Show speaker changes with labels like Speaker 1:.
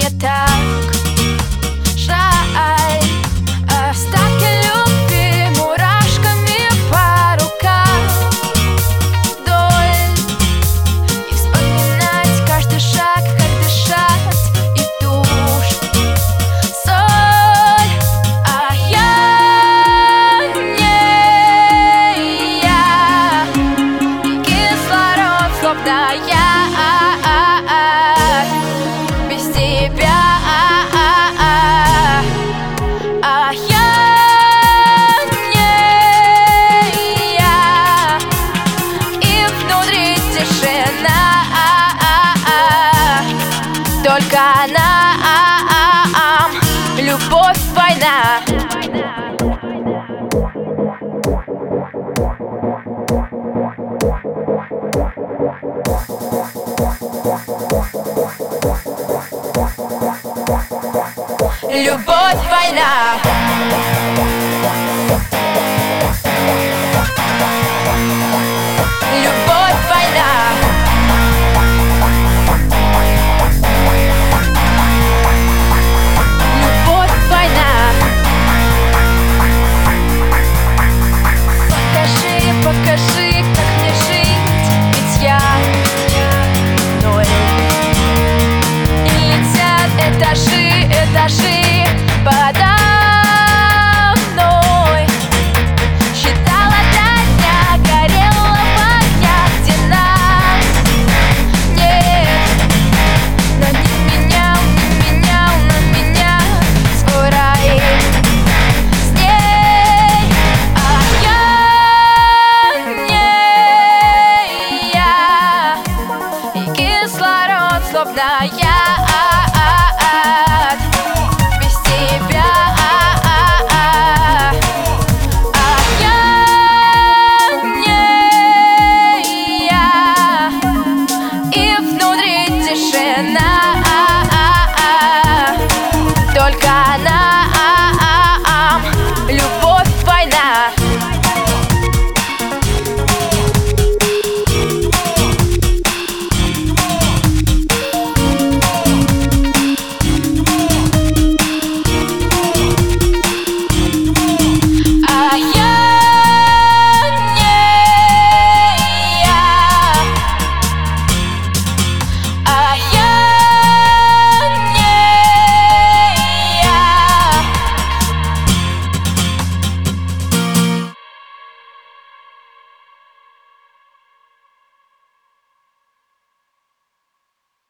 Speaker 1: Мне так. Жаль Остатки любви мурашками по рукам. Вдоль И вспоминать каждый шаг, как дышать и тушь. Соль, а я не я. Кислород, словно я Только нам Любовь, война. Любовь, война да я